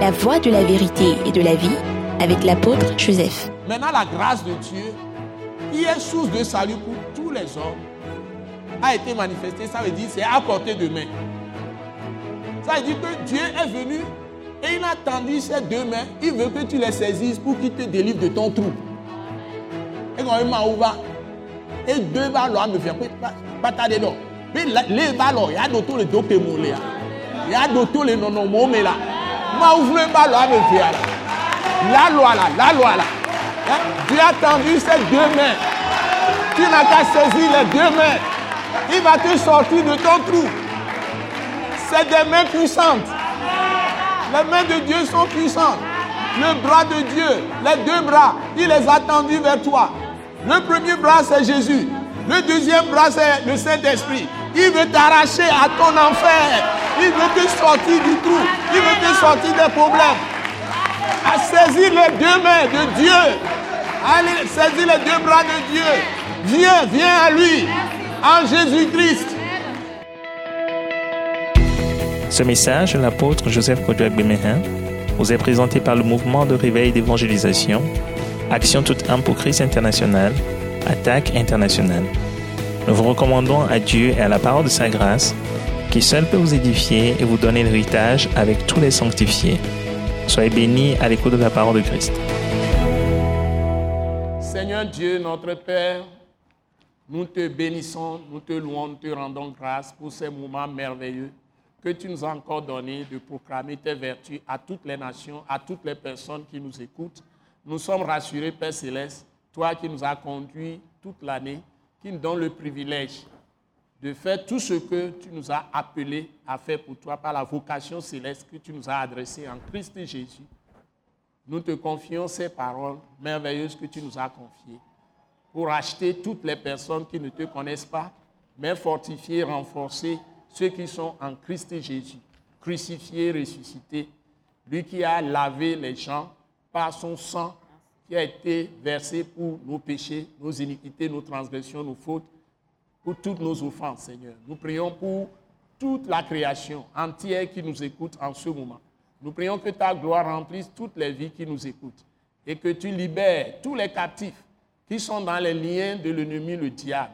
la voie de la vérité et de la vie avec l'apôtre Joseph. Maintenant, la grâce de Dieu, qui est source de salut pour tous les hommes, a été manifestée. Ça veut dire c'est à portée de main. Ça veut dire que Dieu est venu et il a tendu ses deux mains. Il veut que tu les saisisses pour qu'il te délivre de ton trou. Et quand il m'a ouvert, et deux ballons me fait donc. Mais les ballons, il y a d'autres que Il y a d'autres les non non mais là. M'a ouvert le ballon me fait là. La loi là, la loi là. Hein? Dieu a tendu ses deux mains. Tu n'as qu'à saisir les deux mains. Il va te sortir de ton trou. C'est des mains puissantes. Les mains de Dieu sont puissantes. Le bras de Dieu, les deux bras, il les a tendus vers toi. Le premier bras, c'est Jésus. Le deuxième bras, c'est le Saint-Esprit. Il veut t'arracher à ton enfer. Il veut te sortir du trou. Il veut te sortir des problèmes. À saisir les deux mains de Dieu. Allez, saisir les deux bras de Dieu. Viens, viens à lui. En Jésus-Christ. Ce message de l'apôtre Joseph Kodouak Bemehin vous est présenté par le mouvement de réveil d'évangélisation Action toute âme pour Christ international, Attaque internationale. Nous vous recommandons à Dieu et à la parole de sa grâce, qui seul peut vous édifier et vous donner l'héritage avec tous les sanctifiés. Soyez bénis à l'écoute de la parole de Christ. Seigneur Dieu, notre Père, nous te bénissons, nous te louons, nous te rendons grâce pour ces moments merveilleux que tu nous as encore donnés de proclamer tes vertus à toutes les nations, à toutes les personnes qui nous écoutent nous sommes rassurés, Père Céleste, toi qui nous as conduits toute l'année, qui nous donne le privilège de faire tout ce que tu nous as appelé à faire pour toi par la vocation céleste que tu nous as adressée en Christ Jésus. Nous te confions ces paroles merveilleuses que tu nous as confiées pour acheter toutes les personnes qui ne te connaissent pas, mais fortifier, renforcer ceux qui sont en Christ Jésus, crucifié, ressuscité, lui qui a lavé les gens par son sang qui a été versé pour nos péchés, nos iniquités, nos transgressions, nos fautes, pour toutes nos offenses, Seigneur. Nous prions pour toute la création entière qui nous écoute en ce moment. Nous prions que ta gloire remplisse toutes les vies qui nous écoutent et que tu libères tous les captifs qui sont dans les liens de l'ennemi, le diable,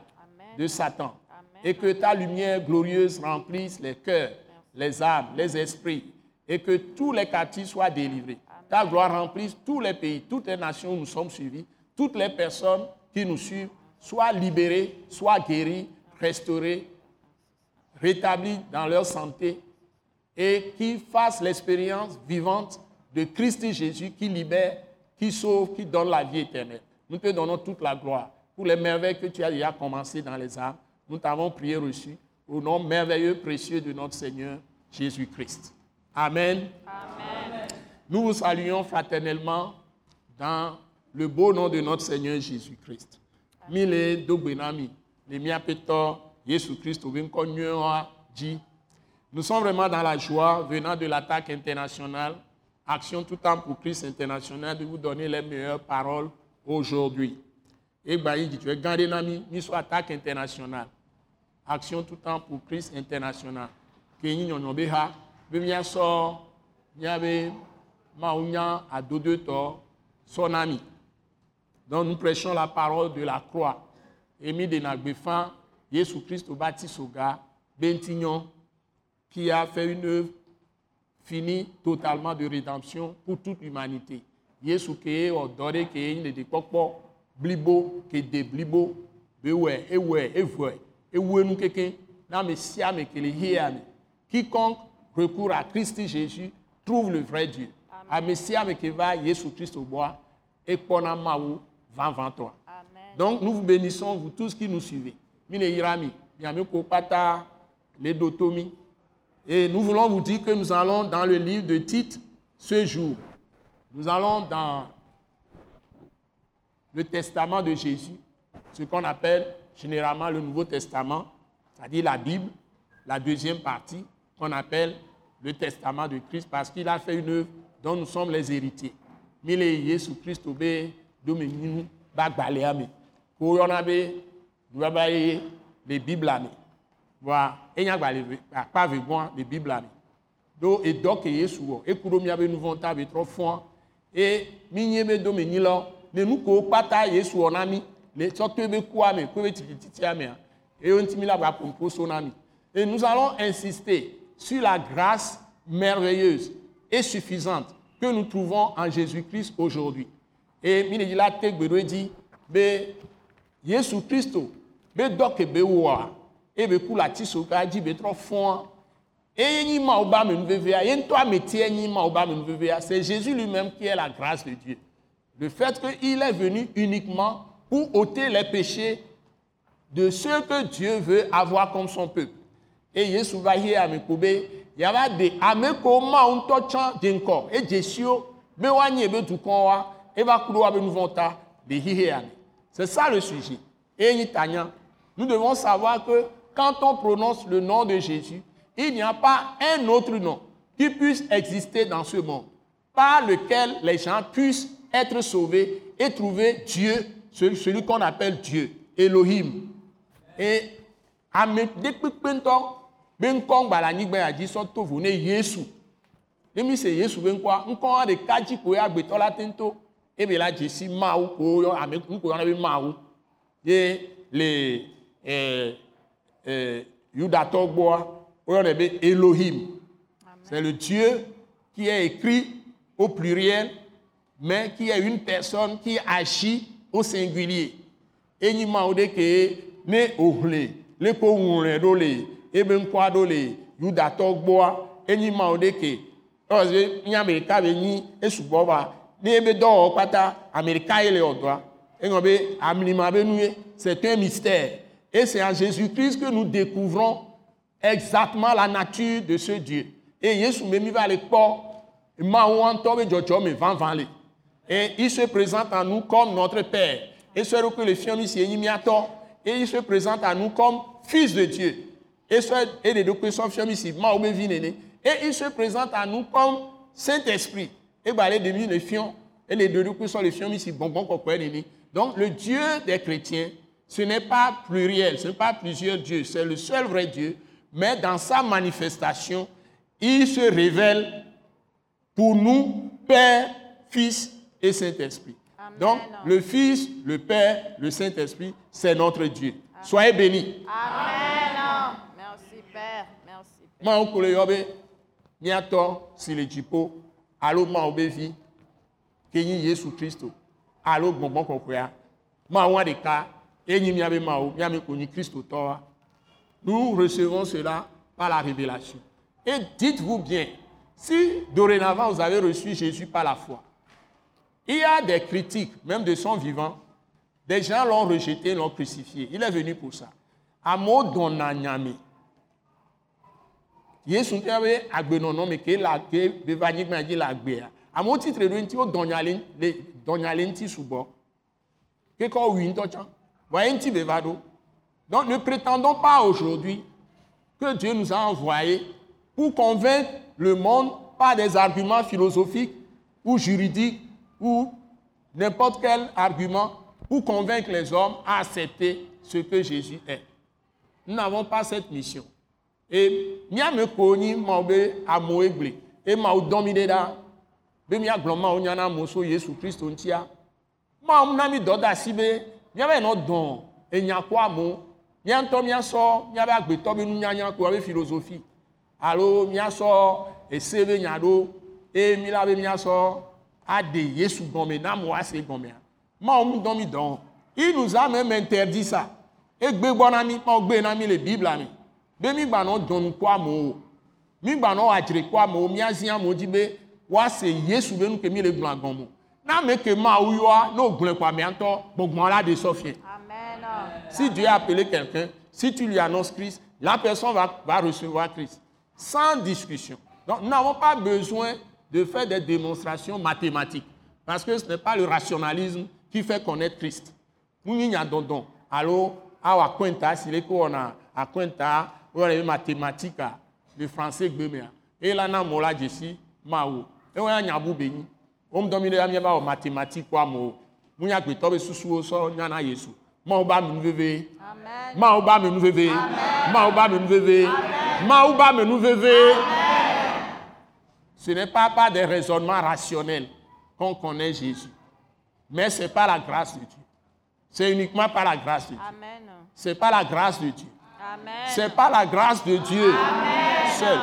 de Satan. Et que ta lumière glorieuse remplisse les cœurs, les âmes, les esprits, et que tous les captifs soient délivrés ta gloire remplisse tous les pays, toutes les nations où nous sommes suivis, toutes les personnes qui nous suivent, soient libérées, soient guéries, restaurées, rétablies dans leur santé et qui fassent l'expérience vivante de Christ Jésus qui libère, qui sauve, qui donne la vie éternelle. Nous te donnons toute la gloire pour les merveilles que tu as déjà commencées dans les âmes. Nous t'avons prié reçu au nom merveilleux, précieux de notre Seigneur Jésus-Christ. Amen. Nous vous saluons fraternellement dans le beau nom de notre Seigneur Jésus-Christ. Nous sommes vraiment dans la joie venant de l'attaque internationale, Action tout temps pour Christ international, de vous donner les meilleures paroles aujourd'hui. Et dit, tu es gardé soit attaque internationale. Action tout temps pour Christ international. Donc nous prêchons la parole de la croix. Émis de Nagbefan, Jésus-Christ au Batisoga, Bentignon, qui a fait une œuvre finie totalement de rédemption pour toute l'humanité. Jésus qui est odoré, qui est une des blibo, qui est des blibo, bewe, ewe, ewe, ewe nous quelqu'un, mes siam que les Quiconque recourt à Christ Jésus trouve le vrai Dieu ame sia ame qui va Jésus Christ au bois et kpɔna mawu vavãtɔa. Donc nous vous bénissons, vous tous qui nous suivez. Mine irami, kopata, les dotomi. Et nous voulons vous dire que nous allons dans le livre de Tite ce jour. Nous allons dans le testament de Jésus, ce qu'on appelle généralement le Nouveau Testament, c'est-à-dire la Bible, la deuxième partie qu'on appelle le testament de Christ, parce qu'il a fait une œuvre dont nous sommes les héritiers. Mile Yesu Christo be dome nyinu ba gbalea me. Ko yɔna be nubaba ye le Biblia me. Wa enya gbale akpa vegbɔn le Biblia me. ɖo edɔ ke yesu wɔ eku ɖo míabe nu vɔ̃ ta be trɔ fɔa eye mínyie be do me nyi la le nu kowo kpata yesu wɔ na mí le tsɔ to ebe kua me ko ebe titititia mea eye ŋuti mi la gba ƒoƒo so na mi et nous allons insister sur la grâce merveilleuse et suffisante que nous trouvons en Jésus-Christ aujourd'hui et mi dzi la te gbe ɖo edzi be yesu kristo be dɔ ke be wɔa eye be ku le ati so ka dzi be trɔ fɔa. Eye nyi mawo be amenuvevea ye ŋutɔ ametie nyi mawo be amenuvevea c'est Jésus lui-même qui est la grâce de Dieu. Le fait qu'il est venu uniquement pour ôter les péchés de ceux que Dieu veut avoir comme son peuple. Et Yesu va y ame ko be yava de ame ko mawo ŋutɔ tsã de ŋkɔ edze siwo be woanyi ebe dukɔ wa C'est ça le sujet. Et. Nous devons savoir que quand on prononce le nom de Jésus, il n'y a pas un autre nom qui puisse exister dans ce monde par lequel les gens puissent être sauvés et trouver Dieu, celui, qu'on appelle Dieu, Elohim. Et ame ɖekpekpe ŋutɔ be ŋkɔ ŋgba le anyigba ya dzi sɔ to vo ne Yesu. Ɖeka ebe la dze si Mawu ko yɔ ame nu ko yɔna be Mawu. Ye le eh, eh, Yudatɔ gbɔa woyɔnɛ be Elohim. C'est le Dieu qui est écrit au pluriel, mais qui est une personne qui agit au singulier. Enyi mawo ɖe ke ne òhlè le ko ŋlẽ ɖo le ebe ŋkɔa ɖo le Yudatɔ gbɔa enyi mawo ɖe ke ɔyɔ nye Amerika be nyi esugbɔ va ne ebe dɔwɔwɔ kpata Amerika ye le ɔdɔa eŋɔ be amlima be nu ye c'est un mystère. Et c'est en Jésus-Christ que nous découvrons exactement la nature de ce Dieu. Et Yesu me mi va le kpɔ mawu ŋutɔ be dzɔdzɔme vavã le. Et il se présente à nous comme notre Père. Et ce que le fiɔmi si enyi miatɔ et il se présente à nous comme fils de Dieu. Et ce et de ɖokui sɔ fiɔmi si mawo be vi nene et il se présente à nous comme Saint-Esprit. et gba le ɖemi le fiɔ et le ɖoɖokui sɔ le fiɔmi si gbɔngbɔn kɔkɔe nene donc le Dieu des chrétiens ce n'est pas pluriel ce n'est pas plusieurs dieux c'est le seul vrai Dieu mais dans sa manifestation il se révèle pour nous Père, Fils et Saint-Esprit. Donc, le Fils, le Père, le Saint-Esprit, c'est notre Dieu. Soyez bénis. Amen. Merci Père. Merci Père. Ma wo kele yɔ be miatɔ si le dziƒo alo mawo be vi ke nyi Yesu Kristo alo gbɔgbɔ kɔkɔea mawoa ɖeka ye nyi miabe mawo miame ko nyi Kristotɔa. Nous recevons cela par la révélation. Et dites-vous bien, si dorénavant vous avez reçu Jésus par la foi, il y a des critiques, même de son vivant, des gens l'ont rejeté, l'ont crucifié. Il est venu pour ça. Amewo dɔna nyame. Yesu ŋutɔ be agbenɔnɔ me ke la ke be va anyigba dzi le agbea. Amewo tsitre ɖo ŋuti wo dɔnya le le dɔnya le ŋuti sugbɔ. Ke kɔ wui ŋutɔ tsã. Vɔ ye ŋuti be ɖo. Donc ne prétendons pas aujourd'hui que Dieu nous a envoyés pour convaincre le monde par des arguments philosophiques ou juridiques ou n'importe quel argument pour convaincre les hommes à accepter ce que Jésus est. Nous n'avons pas cette mission. Et miame ko nyi mawo be amewo gble e mawo dɔn mi ɖe be Yesu Kristo ŋutia. Mawo na mi dɔ de asi be miava nɔ dɔn enya ko amewo. Mía ŋutɔ míasɔ míabe agbetɔ be nunyanya ko abe philosophie alo míasɔ ese be nya ɖo eye mi la be míasɔ aɖe Yesu gɔme na amewo ase gɔmea. Mawo ŋu dɔn mi dɔn. Il nous a même interdit ça. Egbe gbɔ na mi, mawo mi le Biblia. Be mi gba nɔ dɔnu ko amewo. Mi gba nɔ adzre ko amewo, míazi amewo dzi be woase Yesu be nu ke mi le gblɔa gɔme. Na ame ke mawu yɔa, ne wògblɔe ko amea ŋutɔ gbɔgbɔn la sɔfie. Amen. Si Dieu a appelé quelqu'un, si tu lui annonces Christ, la personne va, va recevoir Christ. Sans discussion. Donc, nous n'avons pas besoin de faire des démonstrations mathématiques. Parce que ce n'est pas le rationalisme qui fait connaître Christ. Nous n'y a dondon. Alors, à Quenta, s'il est qu'on a à Quenta, on a les mathématiques, le français, gbemea. Et là, na mola jessi, maou. Et on a nyabu béni. On me domine la miaba aux mathématiques, quoi, mo. Mounya gbetobe susu, so, nyana yesu. Maou ba mi veve. Amen. Mawu ba me nu veve. Mawu ba me nu veve. Mawu ba me nu veve. Ce n'est pas par des raisonnements rationnels qu'on connaît Jésus, mais c'est par la grâce de Dieu. C'est uniquement par la grâce de Dieu. Amen. C'est par la grâce de Dieu. C'est par la grâce de Dieu seul.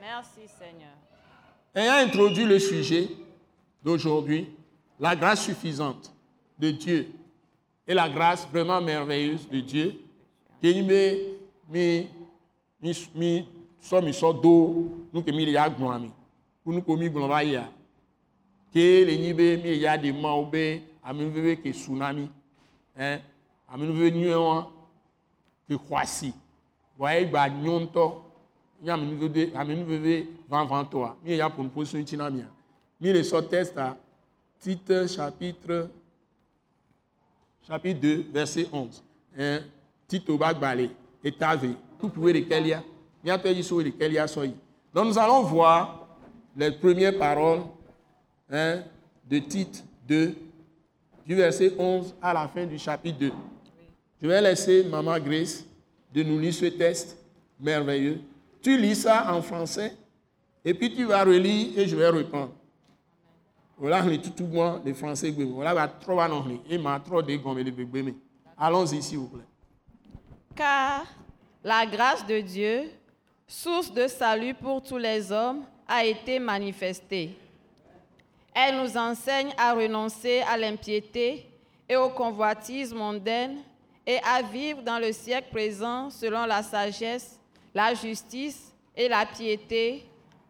Merci Seigneur. Ayant introduit le sujet d'aujourd'hui, la grâce suffisante de Dieu et la grâce vraiment merveilleuse de Dieu, mi mi do mi ya le be mi ya de veve nu kwasi wa igba nyonto ni ami veve ami veve van van toi mi ya pour une position tinamia mi le so test à Tite chapitre chapitre 2, verset 11. Hein? Tito Bagbale et Tavé. Tout pouvez lesquels il y a? Il y a pays sur lesquels il y a. Donc nous allons voir les premières paroles hein, de Tite 2, du verset 11 à la fin du chapitre 2. Je vais laisser Maman Grace de nous lire ce texte merveilleux. Tu lis ça en français et puis tu vas relire et je vais reprendre. Voilà, tout moi, les Français, voilà, va trop et m'a trop. Allons-y, s'il vous plaît. Car la grâce de Dieu, source de salut pour tous les hommes, a été manifestée. Elle nous enseigne à renoncer à l'impiété et aux convoitises mondaines et à vivre dans le siècle présent selon la sagesse, la justice et la piété,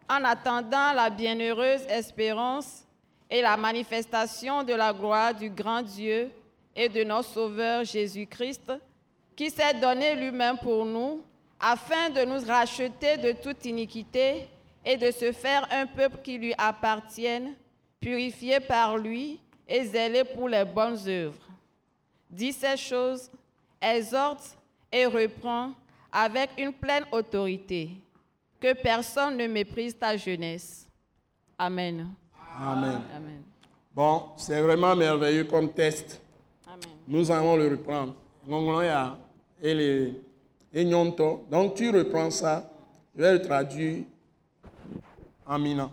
en attendant la bienheureuse espérance et la manifestation de la gloire du grand Dieu et de notre Sauveur Jésus-Christ, qui s'est donné lui-même pour nous, afin de nous racheter de toute iniquité et de se faire un peuple qui lui appartienne, purifié par lui et zélé pour les bonnes œuvres. Dit ces choses, exhorte et reprend avec une pleine autorité, que personne ne méprise ta jeunesse. Amen. Amen. Amen. Bon, c'est vraiment merveilleux comme test. Amen. Nous allons le reprendre. Donc tu reprends ça. Je vais le traduire en mina.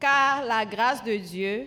Car la grâce de Dieu,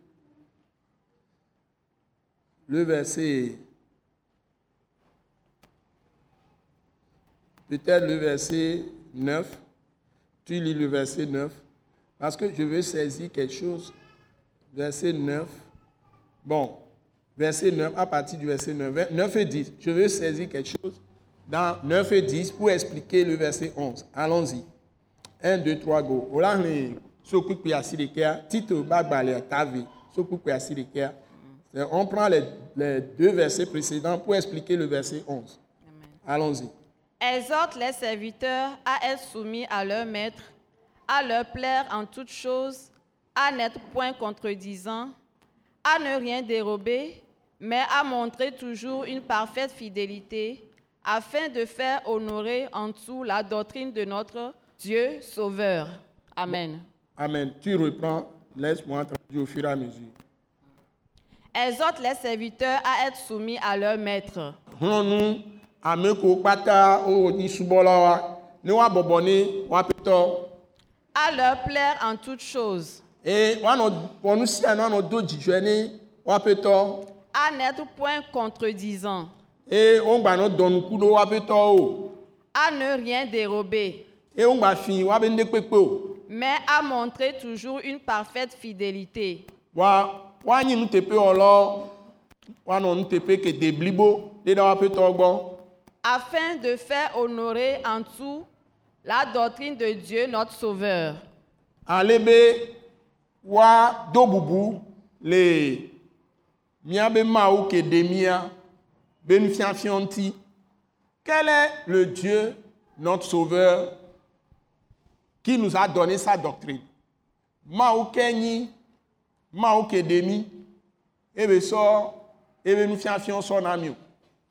le verset peut-être le verset 9 tu lis le verset 9. Parce que je veux saisir quelque chose. Verset 9. Bon, verset 9, à partir du verset 9. 9 et 10. Je veux saisir quelque chose dans 9 et 10 pour expliquer le verset 11. Allons-y. 1, 2, 3, go. Ola ni ya sirikea, Tito bagbale tavi, sokuku ya sirikea. On prend les, les deux versets précédents pour expliquer le verset 11. Allons-y. Exhorte les serviteurs à être soumis à leur maître, à leur plaire en toutes choses, à n'être point contredisant, à ne rien dérober, mais à montrer toujours une parfaite fidélité, afin de faire honorer en tout la doctrine de notre Dieu Sauveur. Amen. Amen. Tu reprends, laisse-moi traduire au fur et à mesure. Exhorte les serviteurs à être soumis à leur maître. Hlɔnu ame ko kpata wo ni subɔla wa. Ne wa bɔbɔ ne wa petɔ à leur plaire en toutes choses, eye woanɔ wɔnu sia nu anɔ do dzidzɔe ne wa petɔ à n'être point contredisant, eye wogba nɔ dɔnuku ɖo wa petɔ o. À ne rien dérober, eye wogba fi wa be ne kpekpe o. Mais à montrer toujours une parfaite fidélité, wa woanyi nuteƒe wɔlɔ woanɔ nuteƒe kete blibo ɖe ɖe wa petɔ gbɔ afin de faire honorer en tout la doctrine de Dieu notre Sauveur, ale be wa do bubu le míabe mawu ke ɖe mía be nufiafia ŋuti quel est le Dieu notre sauveur qui nous a donné sa doctrine? Kenyi, Mao Kedemi, et bien sort, et bien nous fions son ami.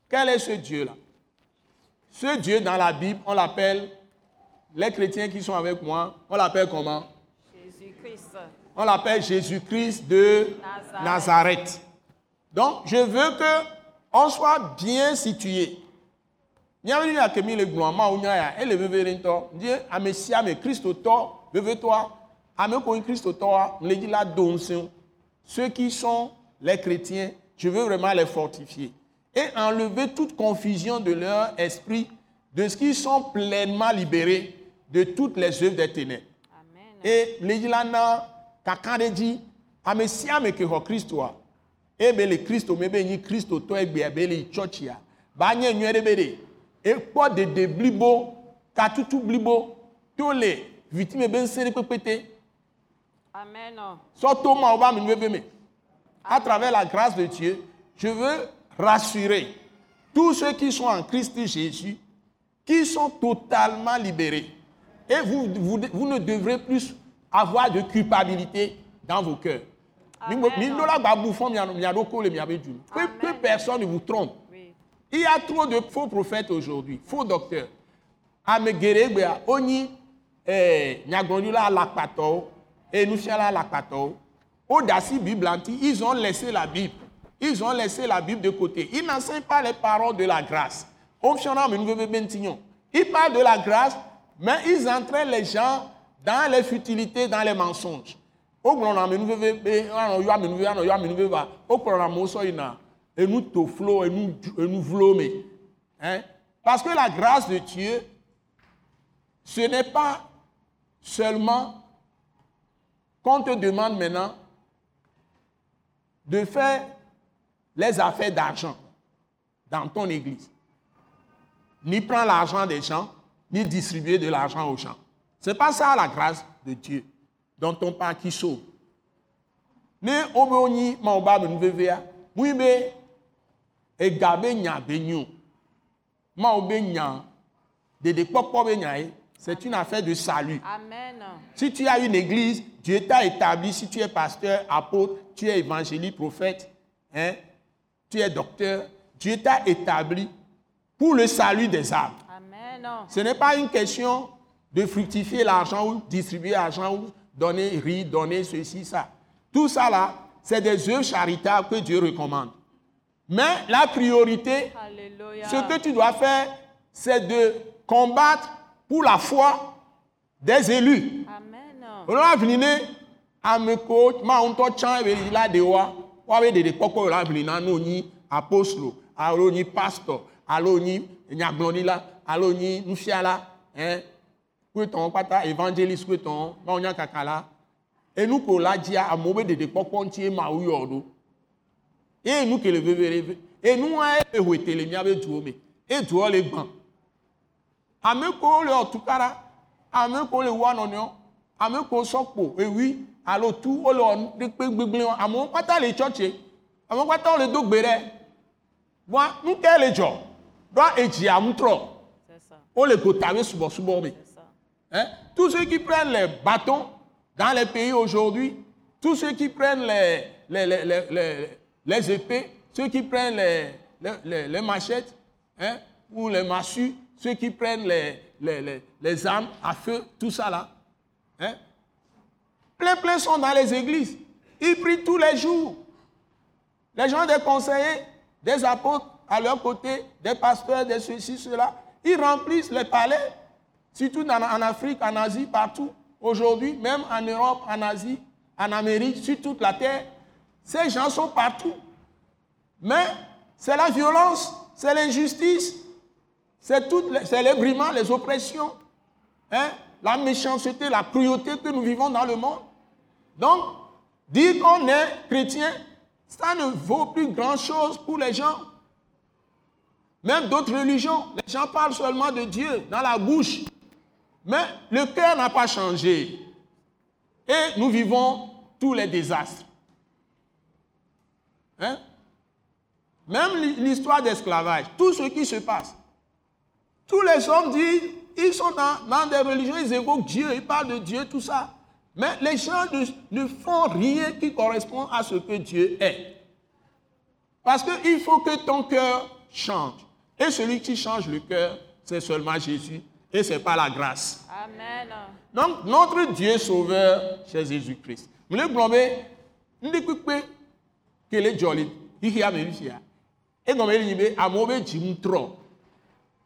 Quel est ce Dieu-là Ce Dieu dans la Bible, on l'appelle, les chrétiens qui sont avec moi, on l'appelle comment? Jésus-Christ. On l'appelle Jésus-Christ de Nazareth. Nazareth. Donc, je veux que on soit bien situé. Nyamini ya kemi le gblɔn ma wo nya ya ele vevere ŋutɔ die ame sia ame kristotɔ vevetɔa ame ko nye kristotɔa le dzi la do ŋusẽ wo. ceux qui sont les chrétiens je veux vraiment les fortifier et enlever toute confusion de leur esprit de ce qu'ils sont pleinement libérés de toutes les œuvres des ténèbres Amen. et le dzi la na kaka ɖe dzi ame sia ame ke xɔ kristoa ebe le kristo me be nyi kristotɔ egbea be le yi tsɔtsia ba nye nyuie ɖe be ɖe ekpɔ dede blibo katutu blibo to le vitime be ŋusẽ ɖe kpekpete Amen. sɔto ma wo be amenuveve me à travers la grâce de Dieu je veux rassurer tous ceux qui sont en Christ Jésus qui sont totalement libérés et vous, vous, vous ne devrez plus avoir de culpabilité dans vos cœurs. Que, que personne ne vous trompe. Oui. Il y a trop de faux prophètes aujourd'hui, faux docteurs. Wonyi eh, et nufiala alakpatɔwo. Woɖe asi Bible ils ont laissé la Bible. Ils ont laissé la Bible de côté. Ils n'enseignent pas les paroles de la grâce. Ils parlent de la grâce, mais ils entraînent les gens dans les futilités, dans les mensonges. parce que la grâce de Dieu ce n'est pas seulement qu'on te demande maintenant de faire les affaires d'argent dans ton église ni prendre l'argent des gens, ni distribuer de l'argent aux gens. Ce n'est pas ça la grâce de Dieu dont on parle qui sauve. Ne ye, c'est une affaire de salut. Amen. Si tu as une église, Dieu t'a établi, si tu es pasteur, apôtre, tu es évangéliste, prophète, hein, tu es docteur, Dieu t'a établi pour le salut des âmes. Amen. Ce n'est pas une question de fructifier l'argent ou distribuer l'argent ou donner riz, donner ceci, ça. Tout ça là, c'est des œuvres charitables que Dieu recommande. Mais la priorité, Alléluia. ce que tu dois faire, c'est de combattre pour la foi des élus. Amen. Olóra ʋli ne ame ko ma ŋutɔ tsã yi la ɖewoa, woabe ɖeɖe kpɔkpɔ la ʋli na no nyi apostolo alo nyi pastor alo nyi nyagblɔɖila alo nyi nufiala hein. Kpetɔwo kpata evangelist kpetɔwo mawo nya kaka la enu ko la dzia amewo be ɖeɖe kpɔkpɔ ŋuti mawu yɔ ɖo ye nu ke le vevere enua ye le hoete le miabe duwo me ye duwo le gbã ame kowo le ɔtukara ame kowo le wɔa nɔnɔewo ame kowo sɔkpo ewi alo tu wole wɔ ɖekpe gbegblẽ wɔm amewo kpata le tsɔtse amewo kpata wole do gbe ɖe bɔn nu ke le dzɔ ɖɔ edzia ŋutrɔ wole gota be subɔsubɔ me. Hein? Tous ceux qui prennent les bâtons dans les pays aujourd'hui, tous ceux qui prennent les, les, les, les, les- les épées, ceux qui prennent les, les, les- les machettes hein, ou les massues, ceux qui prennent les, les, les, armes à feu, tout ça là. Hein? Plein, plein sont dans les églises. Ils prient tous les jours. Les gens des conseillers, des apôtres à leur côté, des pasteurs, des ceci, cela, ils remplissent les palais, surtout en Afrique, en Asie, partout. Aujourd'hui, même en Europe, en Asie, en Amérique, sur toute la terre, ces gens sont partout. Mais c'est la violence, c'est l'injustice, c'est les, les brimants, les oppressions, hein, la méchanceté, la cruauté que nous vivons dans le monde. Donc, dire qu'on est chrétien, ça ne vaut plus grand-chose pour les gens. Même d'autres religions, les gens parlent seulement de Dieu dans la bouche. Mais le cœur n'a pas changé. Et nous vivons tous les désastres. Hein? Même l'hi- l'histoire d'esclavage, tout ce qui se passe. Tous les hommes disent, ils sont dans, dans des religions, ils évoquent Dieu, ils parlent de Dieu, tout ça. Mais les gens ne, ne font rien qui correspond à ce que Dieu est. Parce qu'il faut que ton cœur change. Et celui qui change le cœur, c'est seulement Jésus. Et ce n'est pas la grâce. Amen. Donc, notre Dieu sauveur, c'est Jésus-Christ. Vous voulez kpekpe kele jolly, hihi amerisia. Et comme il dit, jim tro.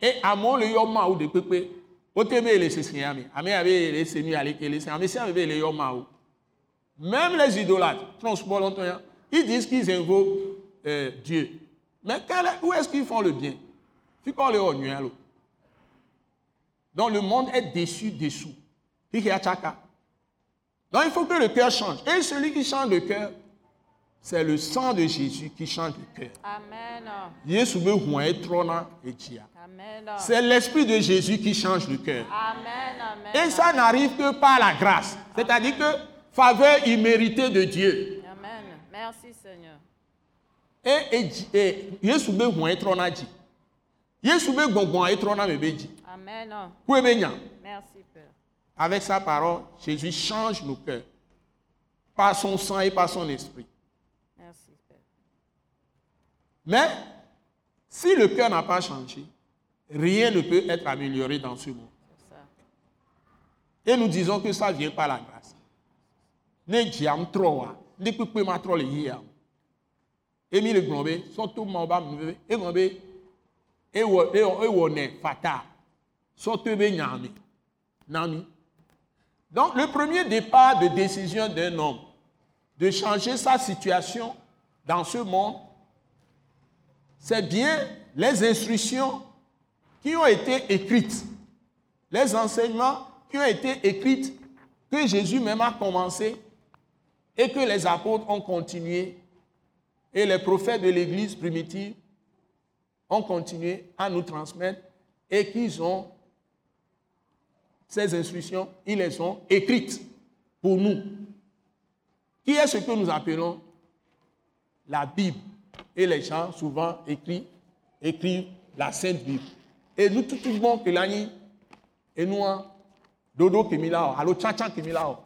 Et amo le yoma ou de kpekpe. Otebe le sesiami. Ame ave le semi ale kele se. Ame si ave le yoma ou. Même les idolâtres, transport longtemps, ils disent qu'ils invoquent euh, Dieu. Mais quel est- où est-ce qu'ils font le bien? Qu'on le honnue, alors. Donc le monde est déçu, dessous. Hihi achaka. Donc il faut que le cœur change. Et celui qui change le cœur, c'est le sang de Jésus qui change le cœur. Amen. C'est l'esprit de Jésus qui change le cœur. Amen. Et ça n'arrive que par la grâce. C'est-à-dire que faveur imméritée de Dieu. Amen. Merci Seigneur. Et, Yesu be etrɔna me. Amen. Merci Père. Avec sa parole, Jésus change nos cœurs. Par son sang et par son esprit. Mais si le cœur n'a pas changé, rien ne peut être amélioré dans ce monde. Et nous disons que ça vient par la grâce. Ne dziam trɔ wa, ne ma trɔ le yia. o. Emi le gblɔm be sɔto ma ba mu be egblɔm be ewɔ ewɔ ewɔ nɛ fata sɔto be nyami nami. Donc le premier départ de décision d'un homme de changer sa situation dans ce monde, c'est bien les instructions qui ont été écrites les enseignements qui ont été écrits, que Jésus même a commencé et que les apôtres ont continué et les prophètes de l'Église primitive ont continué à nous transmettre et qu'ils ont ces instructions, ils les ont écrites pour nous. Qui est ce que nous appelons? La Bible Et les gens souvent écrivent, écrivent la Sainte Bible. Et nous, tout le monde l'année, et nous, hein, dodo kemi la o alo tsatsa kemi la. O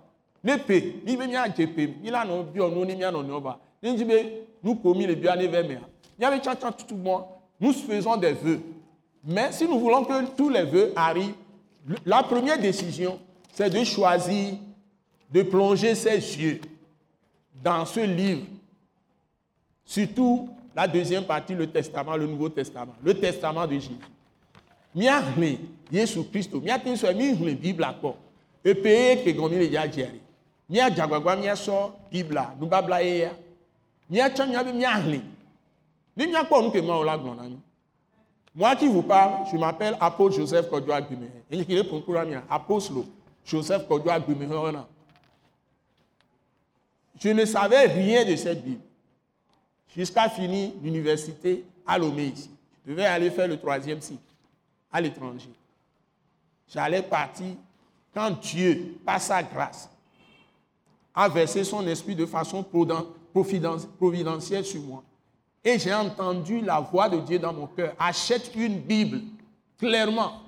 ne pe mi be miadze pe mi la biɔ nu ni mia nɔ nɔ ba ne ŋdzi be nu ko mi le bia ne vɛ mea miabe tsatsa tutu mɔ nous faisons des vœux. Mais si nous voulons que tous les vœux arrivent le- la première décision c'est de choisir de plonger ses yeux dans ce livre. Surtout la deuxième partie le testament le nouveau testament. Le testament de Jésus. Míahlẽ yesu kristo míate sɔ míhlẽ bibla kpɔ epeye ke gɔmi le ya dziari míadze agbagba míasɔ bibla nubabla ye ya. Míatsɔ mía be míahlẽ ne míakpɔ nu ke mawo la gblɔ na mí moi qui vous parle je m'appelle apôtre joseph agbeme eyi ke le poŋku la mia apostolo joseph agbeme hɔna je ne savais rien de cette bible jusqu'à finir l'université à Lomé ici je devais aller faire le troisième cycle à l'étranger. J'allais partir quand Dieu, par sa grâce, a versé son esprit de façon providentielle sur moi. Et j'ai entendu la voix de Dieu dans mon cœur. Achète une Bible, clairement.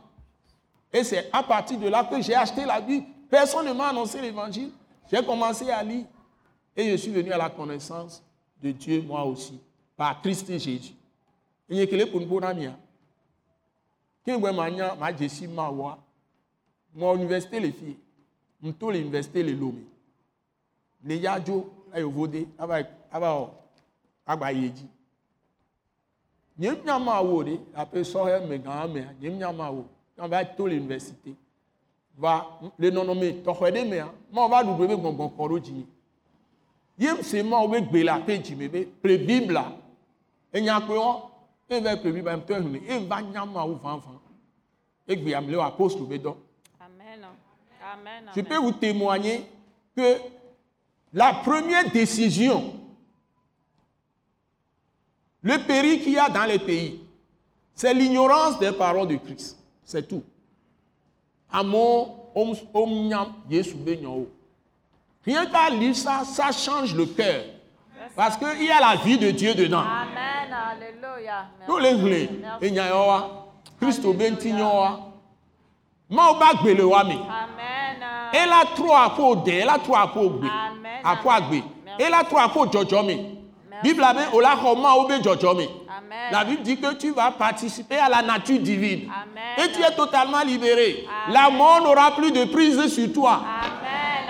Et c'est à partir de là que j'ai acheté la Bible. Personne ne m'a annoncé l'évangile. J'ai commencé à lire. Et je suis venu à la connaissance de Dieu, moi aussi, par Christ Jésus. Il y a que les Punpunamia. kemgbe manya ma dzesi ma wa? Mo université le fi m to le université le lome le ya dzo ayovo de ava ava wɔ agba yi dzi nye nya ma wo de aƒe sɔhɛ me ma wo kàn va to le université va le nɔnɔme tɔxɔ ɖe mea ma va ɖuɖu be gbɔngbɔn kɔ ɖo dzi ye se ma wo be gbe la pe dzi me be ple bibla enya kpe wɔ e va ple bibla m tɔ ehune e va nya ma wo vãvã egbe am le wo apostole be dɔ. Je peux vous témoigner que la première décision, le péril qu'il y a dans les pays, c'est l'ignorance des paroles de Christ. C'est tout. Amour, om- om nyam, Yesu be. Rien qu'à lire ça, ça change le cœur. Parce qu'il y a la vie de Dieu dedans. Amen. Alléluia. Nous les hlé, et nya yo wa, Christo be nti nyo wa. maaw b'a gbele wa mi Amen. ela trɔ afɔ dɛ ela trɔ afɔ gbe Amen. afɔ agbe Merci. ela trɔ afɔ dzɔdzɔ mi Merci. bibla be o la xɔ maaw be dzɔdzɔ mi Amen. la bible dit que tu vas participer à la nature divine Amen. et tu es totalement libéré Amen. la mort n'aura plus de prise sur toi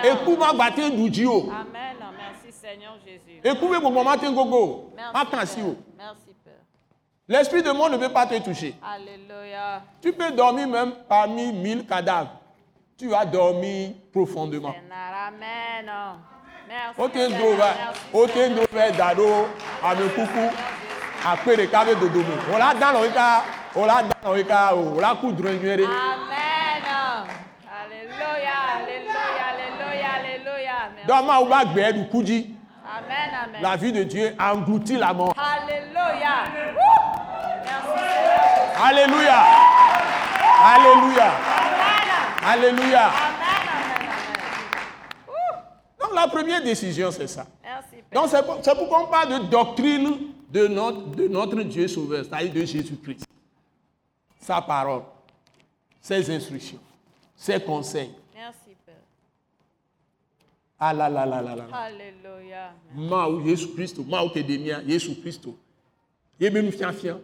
Gba te du Amen. Merci Seigneur Jésus. eku be gbɔgbɔ ma te gogo o Merci. ma kan si o Père. Merci Père. l'esprit de mort ne peut pas te toucher Alléluia. tu peux dormir même parmi mille cadavres tu vas dormir profondément Amen. Merci. o te Seigneur. do va Merci, o te Seigneur. do vɛ da ɖo ame kuku akpe ɖeka be dodo me o la dan yi ka o la dan yi ka o o la ku ɖe. Amen. Alléluia. Alléluia. Alléluia. Alléluia. Merci. Donc, ma va gbɛ du ku dzi. Amen. Amen. La vie de Dieu engloutit la mort. Alléluia. Alléluia. Alléluia. Alléluia. Donc la première décision, c'est ça. Merci. Donc c'est pour- on parle de doctrine de notre, de notre Dieu sauveur, c'est-à-dire de Jésus-Christ. Sa parole, ses instructions, ses conseils. Merci Père. Ah là là là là là. Alléluia. Maou Jésus-Christ, Maou Kedemia, Jésus-Christ. Yebe nous fian fian.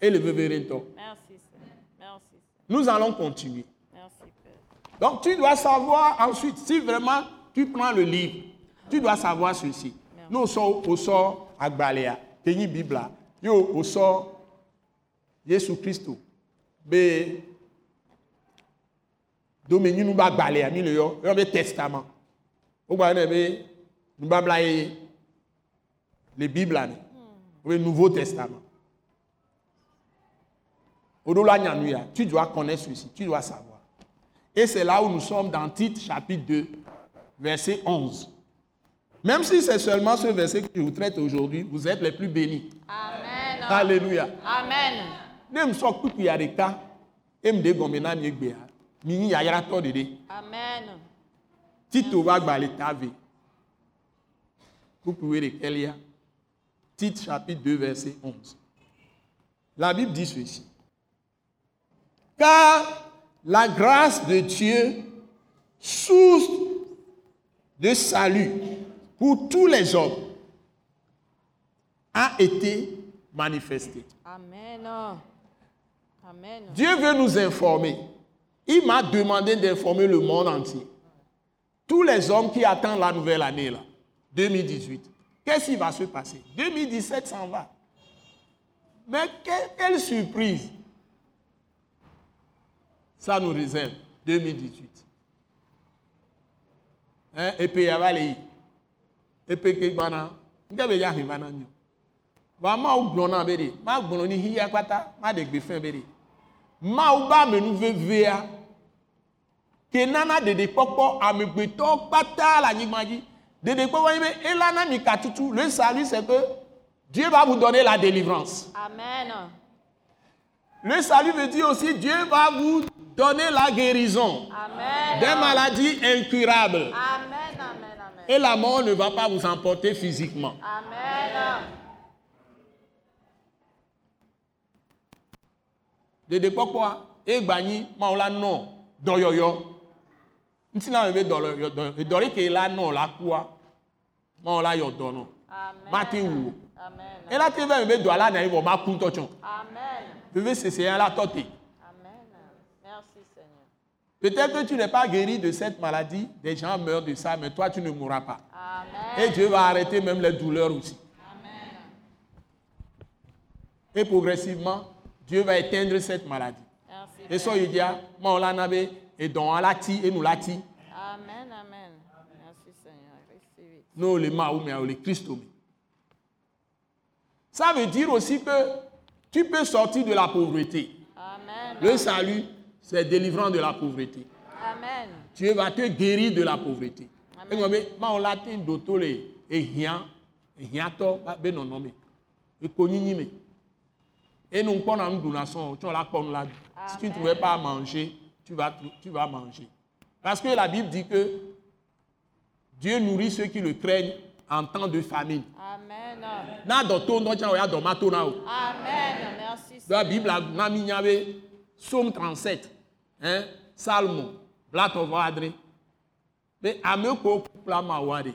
Et le veverento. Merci Seigneur. Merci. Nous allons continuer. Merci Père. Donc tu dois savoir ensuite, si vraiment tu prends le livre, tu dois savoir ceci. Nous sommes au sort Agbalea, Kenyi Bibla, yo au sort Jésus Christ. Be domenu nous ba Agbalea, mi le yo, testament. Au ba ne be nous ba bla ye les Bibles là, le Nouveau Testament. Tu dois connaître ceci, tu dois savoir. Et c'est là où nous sommes dans Tite chapitre 2, verset 11. Même si c'est seulement ce verset que je vous traite aujourd'hui, vous êtes les plus bénis. Amen. Alléluia. Amen. Ne me sors plus ya ɖeka, et me de gɔme na mi gbea, mi nyi yayratɔ ɖeɖe. Amen. Tito va ta ve. Kukuwe ɖekelia. Tite chapitre 2, verset 11. La Bible dit ceci. Car la grâce de Dieu, source de salut pour tous les hommes, a été manifestée. Amen. Amen. Dieu veut nous informer. Il m'a demandé d'informer le monde entier. Tous les hommes qui attendent la nouvelle année, là, 2018. Qu'est-ce qui va se passer? 2017 s'en va. Mais quelle, quelle surprise Ça nous réserve 2018. Hein? Et puis, il y a les Et puis, il y a les Vama wo gblɔ na be de, ma gblɔ ni hiya kpata, ma de gbe fɛn be de. Mawu ba ame nu vevea, ke nana ɖeɖekpɔkpɔ amegbetɔwo kpata le anyigba dzi. Ɖeɖekpɔkpɔ yi be elana mi katutu. Le salut c'est que Dieu va vous donner la délivrance. Amen. Le salut veut dire aussi Dieu va vous donner la guérison Amen. des maladies incurables. Amen. Amen. Amen. Et la mort ne va pas vous emporter physiquement. Amen. ɖeɖekpɔkpɔa egba nyi mawo la nɔ dɔyɔyɔ ŋuti na me be dɔyɔyɔ dɔyɔ ke la nɔ la kua mawo la yɔ dɔ nɔ Amen. mate wu o ela te be me be dɔa la na yi vɔ ma ku ŋutɔ tsɔ Amen. veve sese ya la tɔ te Amen. Merci Seigneur. peut-être que tu n'es pas guéri de cette maladie des gens meurent de ça mais toi tu ne mourras pas Amen. et Dieu va arrêter même les douleurs aussi et progressivement Dieu va éteindre cette maladie Merci. et so yi dia mawo la na be edɔn la Amen. Amen. Merci Seigneur. Receive it. Nous, les Mahoumé, les Christ. Ça veut dire aussi que tu peux sortir de la pauvreté. Amen. Le salut, c'est délivrant de la pauvreté. Amen. Dieu va te guérir de la pauvreté. Amen. Et moi, mais, ma on l'a tin doto le et rien, rien to ba be non non me. Et me. Et nous prenons un donation, tu la prends là. Si tu ne trouvais pas à manger, tu vas tu vas manger. Parce que la Bible dit que Dieu nourrit ceux qui le craignent en temps de famine. Amen. To to. Amen. Merci La. Bible a Psaume 37, hein, salmo blatɔvɔ adre be ame kewo ku kple amawɔa ɖe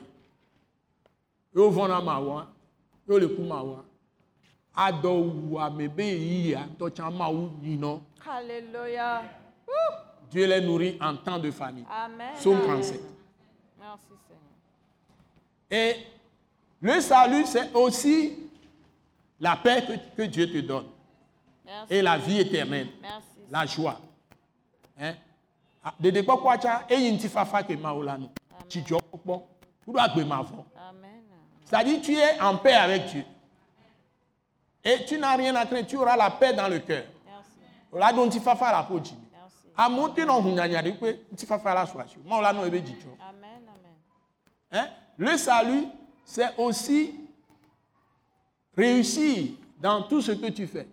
yewo vɔna mawɔa yewo le ku mawɔa adɔ wu ame be yiyia ŋutɔ tsã mawu yinɔ Alléluia. Dieu les nourrit en temps de famille. Amen. Psaume 37. Merci Seigneur. Et le salut, c'est aussi la paix que, que Dieu te donne Merci. et la vie éternelle, Merci. la joie. Hein? Ah, Dede kpɔkpɔ tsa eyi ŋuti fafa ke ma wo la no. Dzidzɔ kpɔkpɔ. Kuɖo agbe ma. Amen. C'est-à-dire tu es en paix avec Dieu. Et tu n'as rien à craindre, tu auras la paix dans le cœur. Merci. O la fafa ƒo la ebe. Amen. Amen. Hein? Le salut, c'est aussi réussir dans tout ce que tu fais.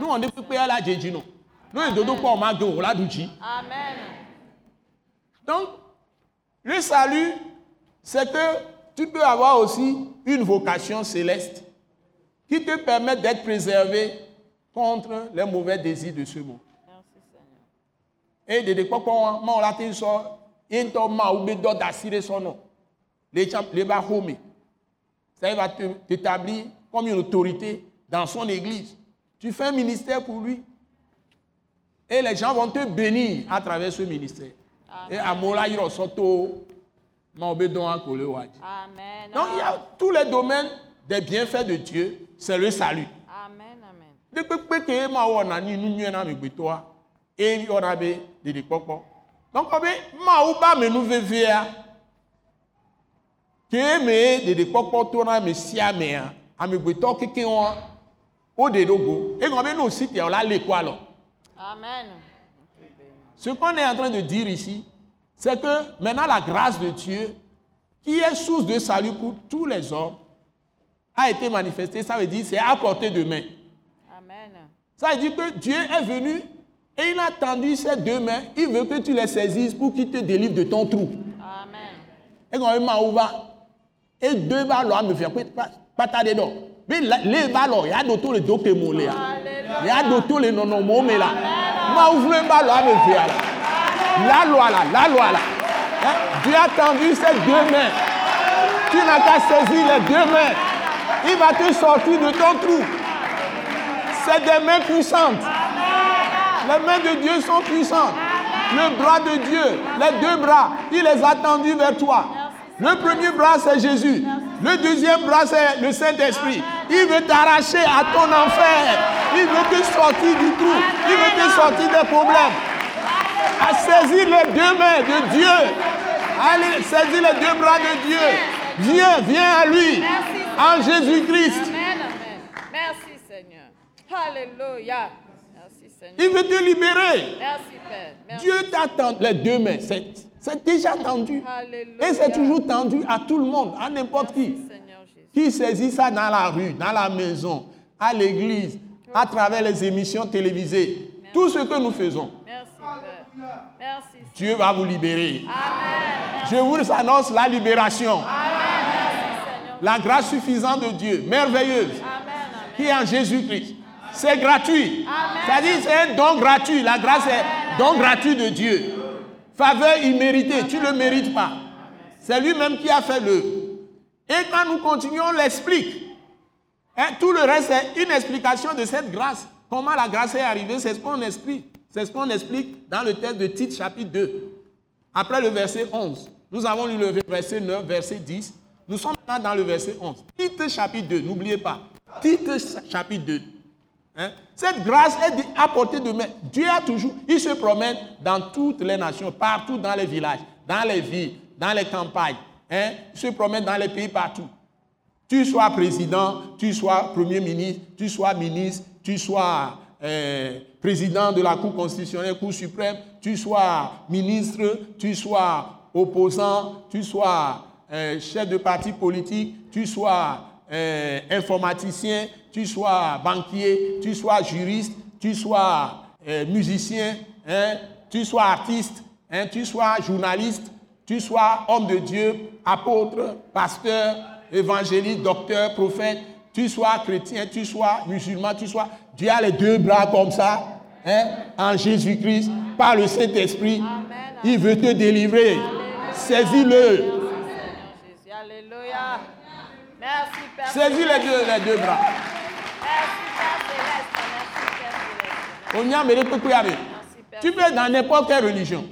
Nous, on dit que la djedji, non? Nous, on que on m'a on l'a dit. Amen. Donc, le salut, c'est que tu peux avoir aussi une vocation céleste qui te permet d'être préservé contre les mauvais désirs de ce monde. Merci Seigneur. Et de kpɔkpɔ ma la te sɔ ye ŋutɔ ma wo be dɔ da si ɖe sɔnɔ le tsa le ba xome ça il va te t'établir comme une autorité dans son église tu fais un ministère pour lui et les gens vont te bénir à travers ce ministère et amewo la yɔrɔ sɔ to ma wo be le wa dzi Amen. donc il y a tous les domaines des bienfaits de Dieu c'est le salut Amen. Amen. ne kpekpe ke ma wɔna ni nu nyuie na amegbetɔa eye yɔna be ɖeɖikpɔkpɔ donc be mawu ba ame nu vevia ke me ɖeɖikpɔkpɔ to na ame sia amea amegbetɔ kekeŋua wo ɖe ɖo go. Egɔme be ne o si tia o la lé ko alɔ Amen. ce qu'on est en train de dire ici c'est que maintenant la grâce de Dieu qui est source de salut pour tous les hommes a été manifestée. Ça veut dire c'est à portée de main. Amen. Ça veut dire que Dieu est venu et il a tendu ses deux mains. Il veut que tu les saisisses pour qu'il te délivre de ton trou. Amen. Et quand il m'a ouvert, et deux balles me faire pas tarder donc. Mais les balles, il y a d'autres que mon là. Il y a d'autres les non non mais là. M'a ouvert un ballon à me faire là. La loi là, la loi là. Hein? Dieu a tendu ses deux mains. Tu n'as qu'à saisir les deux mains. Il va te sortir de ton trou. C'est des mains puissantes. Les mains de Dieu sont puissantes. Le bras de Dieu, les deux bras, il les a tendus vers toi. Le premier bras, c'est Jésus. Le deuxième bras, c'est le Saint-Esprit. Il veut t'arracher à ton enfer. Il veut te sortir du trou. Il veut te sortir des problèmes. À saisir les deux mains de Dieu. Allez, saisis les deux bras de Dieu. Viens, viens à lui. En Jésus-Christ. Amen. Amen. Merci Seigneur. Alléluia. Il veut te libérer. Merci Père. Merci. Dieu t'attend les deux mains. C'est déjà tendu. Alléluia. Et c'est toujours tendu à tout le monde, à n'importe qui. Seigneur Jésus. Qui saisit ça dans la rue, dans la maison, à l'église, à travers les émissions télévisées. Tout ce que nous faisons, Merci Père. Merci. Seigneur. Dieu va vous libérer. Amen. Je vous annonce la libération. Seigneur. La grâce suffisante de Dieu, merveilleuse, Amen. Amen. qui est en Jésus-Christ. C'est gratuit. C'est-à-dire c'est un don gratuit. La grâce est don gratuit de Dieu. Faveur imméritée. Tu ne le mérites pas. C'est lui-même qui a fait l'œuvre. Et quand nous continuons, on l'explique. Hein, tout le reste, c'est une explication de cette grâce. Comment la grâce est arrivée, c'est ce qu'on explique. C'est ce qu'on explique dans le texte de Tite chapitre 2. Après le verset 11. Nous avons lu le verset 9, verset 10. Nous sommes maintenant dans le verset 11. Tite chapitre 2, n'oubliez pas. Tite chapitre 2. Hein? Cette grâce est apportée de main. Dieu a toujours, il se promène dans toutes les nations, partout dans les villages, dans les villes, dans les campagnes. Hein? Il se promène dans les pays partout. Tu sois président, tu sois premier ministre, tu sois ministre, tu sois euh, président de la Cour constitutionnelle, Cour suprême, tu sois ministre, tu sois opposant, tu sois euh, chef de parti politique, tu sois euh, informaticien, tu sois banquier, tu sois juriste, tu sois euh, musicien, hein, tu sois artiste, hein, tu sois journaliste, tu sois homme de Dieu, apôtre, pasteur, évangéliste, docteur, prophète, tu sois chrétien, tu sois musulman, tu sois... Dieu a les deux bras comme ça. hein, en Jésus-Christ, par le Saint-Esprit. Il veut te délivrer. Saisis-le. Saisis les deux, les deux bras. Tu peux dans n'importe quelle religion.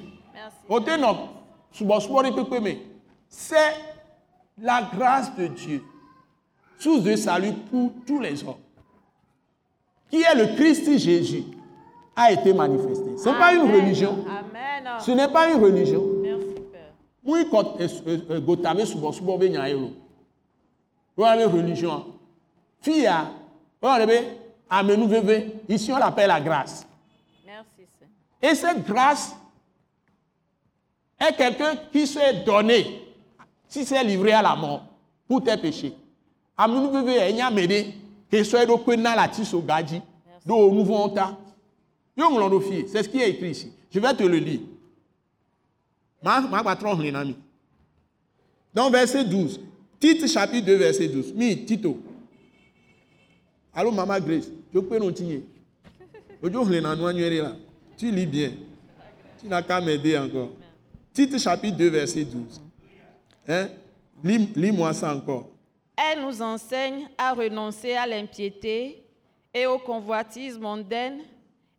C'est la grâce de Dieu, source de salut pour tous les hommes, qui est le Christ Jésus, a été manifesté. Ce n'est pas une religion. Amen. Ce n'est pas une religion. Merci, Père. Oui, quand euh, religion. Fia, veve. Ici on l'appelle la grâce. Merci, Seigneur. Et cette grâce est quelqu'un qui s'est donné, qui s'est livré à la mort pour tes péchés. Fie, c'est ce qui est écrit ici. Je vais te le lire. Dans verset 12. Tite chapitre 2 verset 12. Mi Tito. Allô maman Grace, je peux là. Tu lis bien. Tu n'as qu'à m'aider encore. Tite chapitre 2 verset 12. Hein? Lis- Lis-moi ça encore. Elle nous enseigne à renoncer à l'impiété et aux convoitises mondaines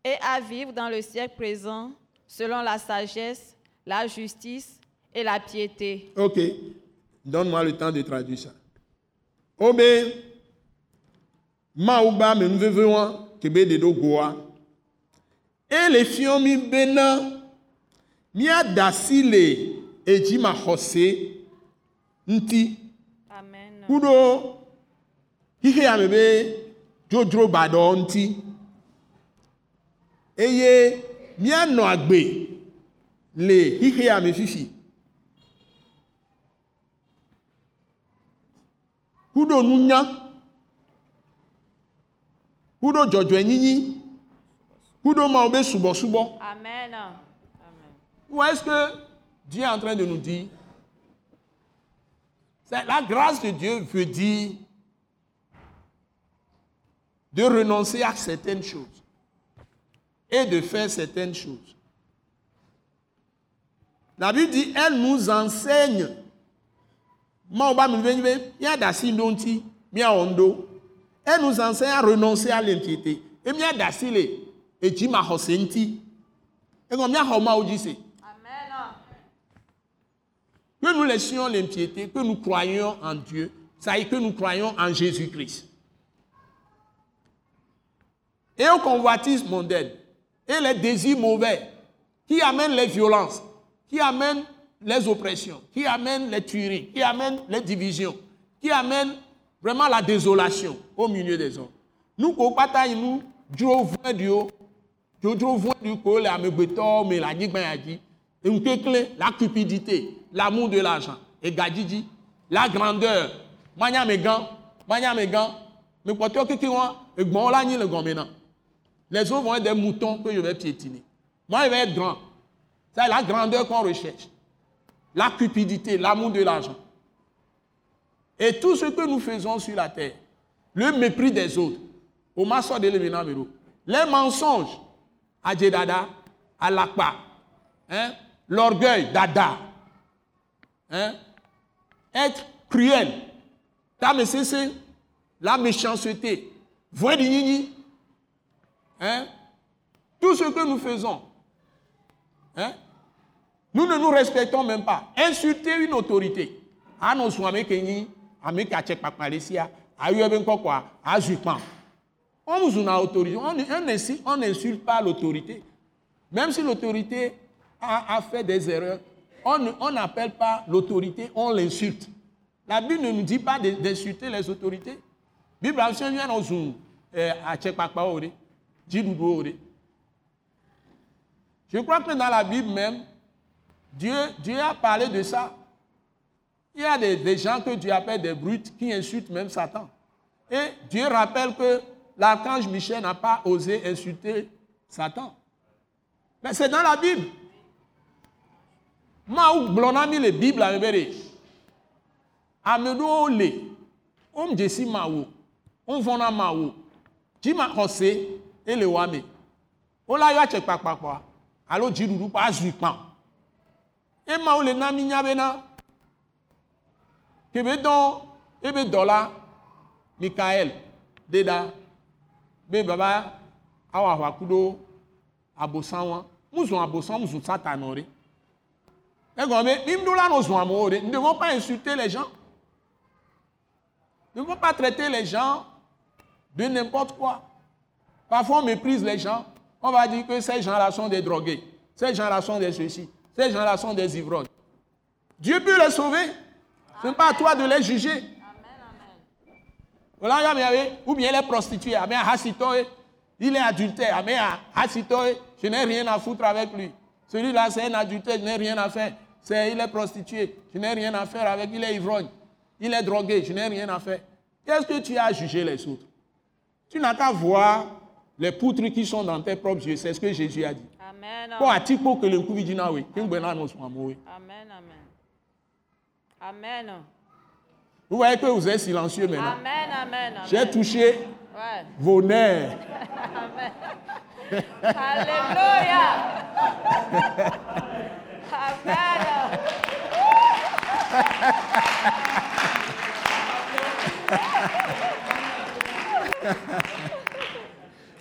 et à vivre dans le siècle présent selon la sagesse, la justice et la piété. Ok. Donne-moi le temps de traduire ça. Obe, maouba me nveve wan kebe de do goa. E le fion mi bena, mi adasi le eji ma xɔse nti. Amen. kuɖo xixe ame be dzodzro baɖɔ ŋuti eye míanɔ agbe le xixe ame fifi kuɖo nunya be subɔsubɔ Amen. Ou est-ce que Dieu est en train de nous dire? La grâce de Dieu veut dire de renoncer à certaines choses et de faire certaines choses. La Bible dit, elle nous enseigne. Maoba mi veni be, mia dasi ndo ŋuti, mia wɔ ŋdo. Elle nous enseigne à renoncer à l'impiété. Et mia dasi le edzi ma xɔse ŋuti. Egɔn mia xɔ Mawu dzi se. Amen. Que nous laissions l'impiété, que nous croyions en Dieu, ça dire que nous croyons en Jésus-Christ. Et aux convoitises mondaines, et les désirs mauvais, qui amènent les violences, qui amènent les oppressions, qui amènent les tueries, qui amènent les divisions, qui amènent vraiment la désolation au milieu des hommes. Nous, bataille, nous, drovons Dieu, drovons du coup, les amegbetors, mais la nigba ya dit, nkekle, la cupidité, l'amour de l'argent, et gadidi, la grandeur, manya megan, manya megan, mais pour toi, qui et bon, là, le grand maintenant. Les autres vont être moutons que je vais piétiner. Moi, je vais être grand. C'est la grandeur qu'on recherche. La cupidité, l'amour de l'argent. Et tout ce que nous faisons sur la terre, le mépris des autres, au de les mensonges, à Djedada, à Lakpa, hein, l'orgueil, Dada, hein, être cruel, la méchanceté, hein, tout ce que nous faisons, hein, nous ne nous respectons même pas. Insulter une autorité. Ah non, soit avec une, avec un check papalesia, a eu un quoi, a jupan. On vous a autorité. On n'insulte pas l'autorité. Même si l'autorité a, fait des erreurs, on n'appelle pas l'autorité, on l'insulte. La Bible ne nous dit pas de- d'insulter les autorités. Bible dit à nous à check papalesia, Je crois que dans la Bible même, Dieu a parlé de ça. Il y a des, des gens que Dieu appelle des brutes qui insultent même Satan. Et Dieu rappelle que l'archange Michel n'a pas osé insulter Satan. Mais c'est dans la Bible. Maou blonami le Bible a révélé. Amedo le. On jesi maou. On vona maou. Jima hose et le wame. wola yɔ atse kpakpakpa alo dziɖuɖu kpa azui kpam emawo le na minya bena kebe dɔn ebe dɔ la mikael de baba awɔ aʋaku ɖo abosan wa muzɔn abosan be mimɖola nɔ zɔn amewo ɖe ne devons pas insulter les gens. Ne devons pas traiter les gens de n'importe quoi. Parfois on méprise les gens. On va dire que ces gens-là sont des drogués. Ces gens-là sont des ceci. Ces gens-là sont des ivrognes. Dieu peut les sauver ce n'est pas à toi de les juger ya miawe, ou bien il est prostitué, ah, mais hasitoé, il est adultère, hasitoé, je n'ai rien à foutre avec lui. Celui-là, c'est un adultère, je n'ai rien à faire. C'est, il est prostitué, je n'ai rien à faire avec, il est ivrogne, il est drogué, je n'ai rien à faire. Qu'est-ce que tu as à juger les autres? Tu n'as qu'à voir les poutres qui sont dans tes propres yeux, c'est ce que Jésus a dit. Amen. Oui. Amen. Amen. Amen. Vous voyez que vous êtes silencieux maintenant. Amen. Amen. J'ai touché Ouais. vos nerfs. Alléluia. Amen.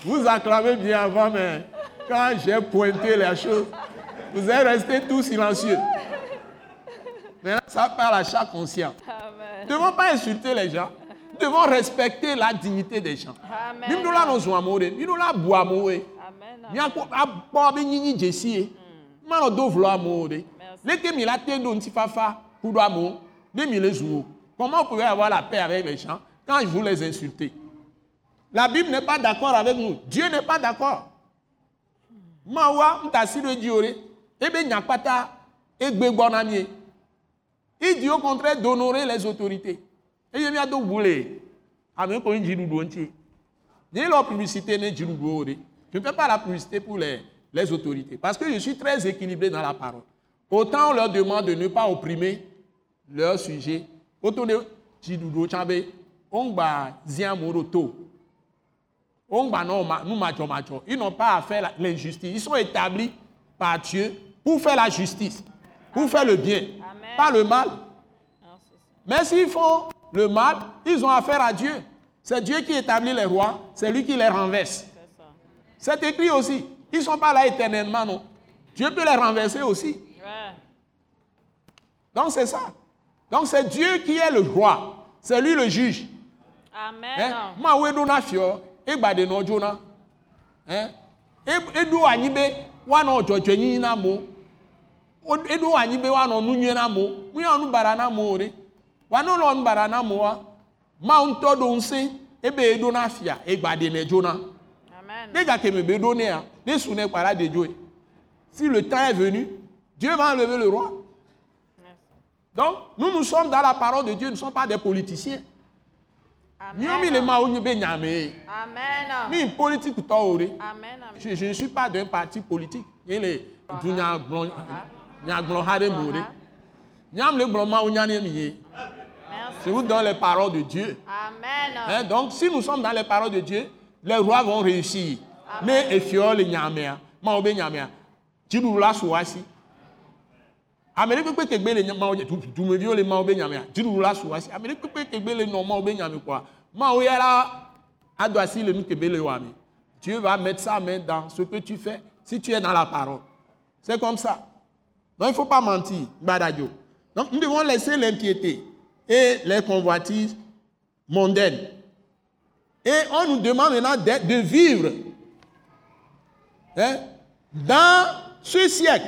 Vous acclamez bien avant, mais quand j'ai pointé les choses, vous êtes restés tout silencieux. Maintenant, ça parle à chaque conscient. Amen. Nous ne devons pas insulter les gens. Nous devons respecter la dignité des gens. Amen. Nous là nous. Nous là bois amoureux. Amen. Nous be nyinyi jessie. La do nti fafa pour. Comment vous pouvez avoir la paix avec les gens quand vous les insultez La Bible n'est pas d'accord avec nous. Dieu n'est pas d'accord. Mawa ntasi do diore. Ebe nyakpata egbe gbona mi. Il dit au contraire d'honorer les autorités. Et il y a boulets. La publicité. Je ne fais pas la publicité pour les, autorités. Parce que je suis très équilibré dans la parole. Autant on leur demande de ne pas opprimer leur sujet. Autant de jirudo chambe. On va zia moroto. On va non, ma- nous macho macho. Ils n'ont pas à faire l'injustice. Ils sont établis par Dieu pour faire la justice, pour faire le bien, Amen. Pas le mal. Ça. Mais s'ils font le mal, ils ont affaire à Dieu. C'est Dieu qui établit les rois, c'est lui qui les renverse. C'est écrit aussi. Ils ne sont pas là éternellement, non. Dieu peut les renverser aussi. Donc c'est ça. Donc c'est Dieu qui est le roi. C'est lui le juge. Amen. Hein? Ma fio, de no jona. Ojojo mo. O e do anyi be wa na nu nwe na nu bara na nu bara na mo wa. Ma un to do nse e be e do na fia, e ne me be do ne a, ne sou ne para de Dieu. Si le temps est venu, Dieu va enlever le roi. Donc, nous, nous sommes dans la parole de Dieu, nous ne sommes pas des politiciens. Le be nyame. Mi politique. Je, je ne suis pas d'un parti politique. Nya gbon nya gbon hare more. Nyam le gbon ma onya ne mi ye. Je vous donne les paroles de Dieu. Amen. Hein, donc si nous sommes dans les paroles de Dieu, les rois vont réussir. Ne efio le nyame ma obe nyame. Jidu la suwasi. Amérique pe kegbe le ma oje tu me vio le ma obe nyame. Jidu la suwasi. Amérique pe kegbe le no ma obe nyame quoi. Ma o yara ado asi le nu kebe le. Dieu va mettre sa main dans ce que tu fais si tu es dans la parole. C'est comme ça. Donc il ne faut pas mentir, Badadio. Donc nous devons laisser l'impiété et les convoitises mondaines. Et on nous demande maintenant de, vivre hein, dans ce siècle.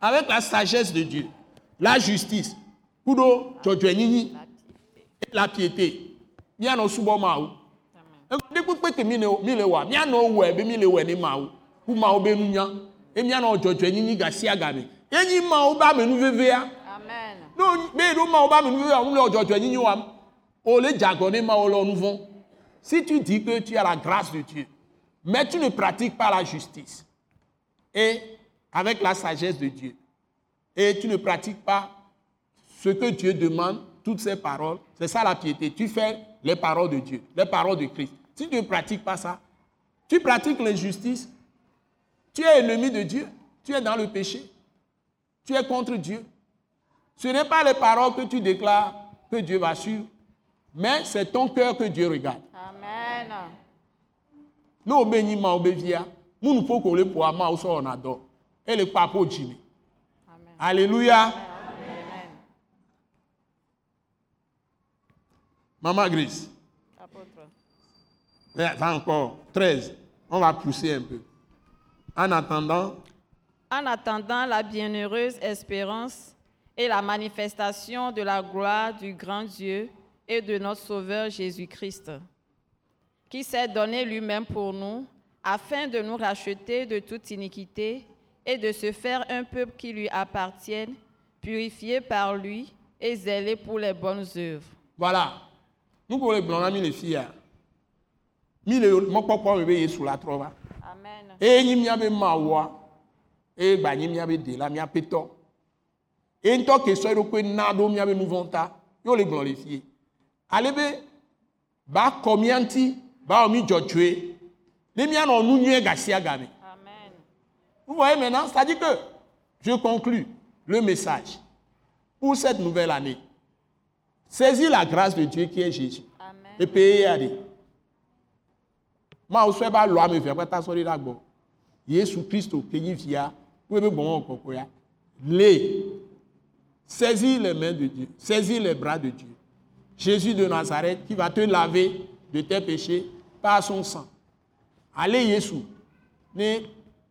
Avec la sagesse de Dieu, la justice, et la piété. Ekpe kpekpe ke mi le le wa, mianɔ wɔe be mi le wɔe ne mawu. Ku mawu be nunya, e mianɔ dzɔdzɔenyenyi gasia game. Yenyi mawu be amenu vevea. No, be do ma o ba mi nu le yin yin wa. O le jago ni ma o lo nu fun. Si tu dis que tu as la grâce de Dieu, mais tu ne pratiques pas la justice et avec la sagesse de Dieu, et tu ne pratiques pas ce que Dieu demande, toutes ces paroles. C'est ça la piété. Tu fais les paroles de Dieu, les paroles de Christ. Si tu ne pratiques pas ça, tu pratiques l'injustice, tu es ennemi de Dieu, tu es dans le péché, tu es contre Dieu. Ce n'est pas les paroles que tu déclares que Dieu va suivre, mais c'est ton cœur que Dieu regarde. Amen. Nous obéissons au bévia, nous ne pouvons le pour amar au on adore. Et le papa Jimmy. Alléluia. Amen. Maman Gris, Apôtre. Il encore 13. On va pousser un peu. En attendant, En attendant la bienheureuse espérance et la manifestation de la gloire du grand Dieu et de notre Sauveur Jésus-Christ, qui s'est donné lui-même pour nous, afin de nous racheter de toute iniquité et de se faire un peuple qui lui appartienne, purifié par lui et zélé pour les bonnes œuvres. voilà. Nous pour les blancs, on a mis les filles. Hein. Mis le mon papa me sous la trova. Amen. Et ni miabe mawa. Et ba ni miabe de la miabe to. Et nto ke so ko na do miabe nous vonta. Yo les blancs les filles. Allez be ba komianti ba omi jojue. Les miens non nous nye gasia game. Vous voyez maintenant, c'est-à-dire que je conclus le message pour cette nouvelle année. Saisis la grâce de Dieu qui est Jésus. Amen. Et payez à des. Ma o soit ba loi me fait pas ta sori la gbo. Jésus Christ au pays via. Vous be bon encore ya. Les saisis les mains de Dieu, saisis les bras de Dieu. Jésus de Nazareth qui va te laver de tes péchés par son sang. Allez Jésus. Ne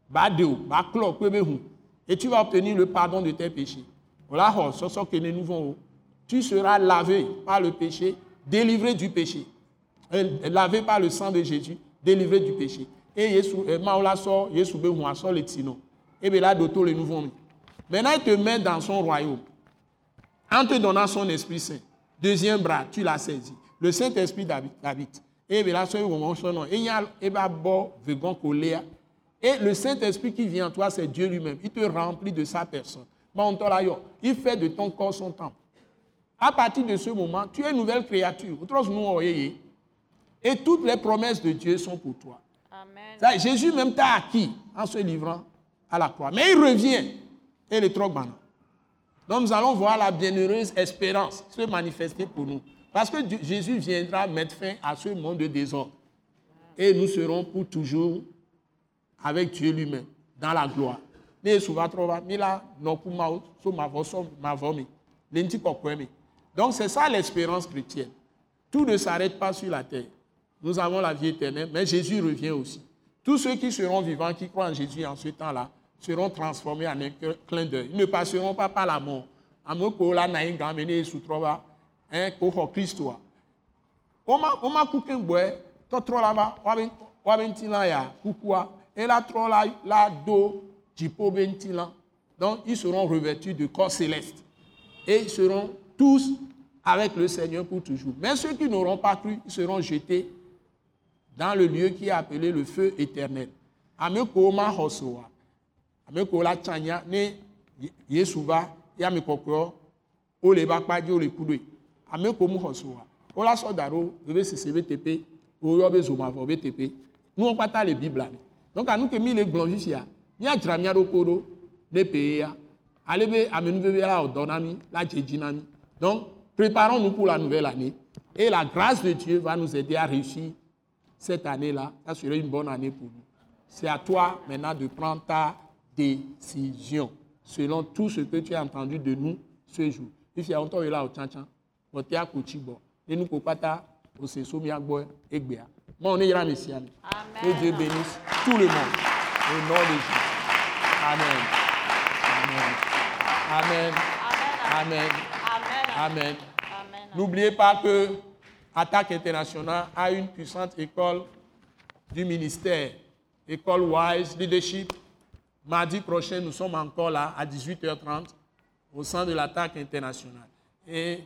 ba de o, ba klo pe be hu. Et tu vas obtenir le pardon de tes péchés. Voilà, so so que nous vont tu seras lavé par le péché, délivré du péché. Euh, Lavé par le sang de Jésus, délivré du péché. Et Jésus, euh, Maola sort, sort le tino. Et bien là. Maintenant, il te met dans son royaume. En te donnant son Esprit Saint. Deuxième bras, tu l'as saisi. Le Saint-Esprit habite. Et bien là, son nom. Et il y a et le Saint-Esprit qui vient en toi, c'est Dieu lui-même. Il te remplit de sa personne. Il fait de ton corps son temple. À partir de ce moment, tu es une nouvelle créature. Autrement, nous, Et toutes les promesses de Dieu sont pour toi. Amen. Ça, Jésus même t'a acquis en se livrant à la croix. Mais il revient et le troc maintenant. Donc nous allons voir la bienheureuse espérance se manifester pour nous. Parce que Jésus viendra mettre fin à ce monde de désordre. Et nous serons pour toujours avec Dieu lui-même, dans la gloire. Donc c'est ça l'espérance chrétienne. Tout ne s'arrête pas sur la terre. Nous avons la vie éternelle, mais Jésus revient aussi. Tous ceux qui seront vivants, qui croient en Jésus en ce temps-là, seront transformés en un clin d'œil. Ils ne passeront pas par la mort. Donc ils seront revêtus de corps céleste et ils seront tous avec le Seigneur pour toujours. Mais ceux qui n'auront pas cru, ils seront jetés dans le lieu qui est appelé le feu éternel. Ameko ma hosoa. Ameko la chanya ne Yesu va ya me kokro o le ba kpaje o le kudo. Ameko mu hosoa. O la so daro ebe sese be tepe o yo be zoma vo be tepe. Nous on pata le Bible. Donc à nous que mi le glon ya. Ni adzra mi ado kodo ne pe ya. Ale be amenu be la odonami, la jejinami. Donc préparons-nous pour la nouvelle année et la grâce de Dieu va nous aider à réussir cette année-là, ça serait une bonne année pour nous. C'est à toi maintenant de prendre ta décision selon tout ce que tu as entendu de nous ce jour. Il y a longtemps là au tchan au théa kuchibo, et nous kopata au seso miagbo egbea. Moi on est là Messie. Amen. Que Dieu bénisse tout le monde au nom de Jésus. Amen. Amen. Amen. Amen. Amen. Amen. N'oubliez pas que Attaque Internationale a une puissante école du ministère, école Wise Leadership. Mardi prochain, nous sommes encore là à 18h30 au sein de l'Attaque Internationale. Et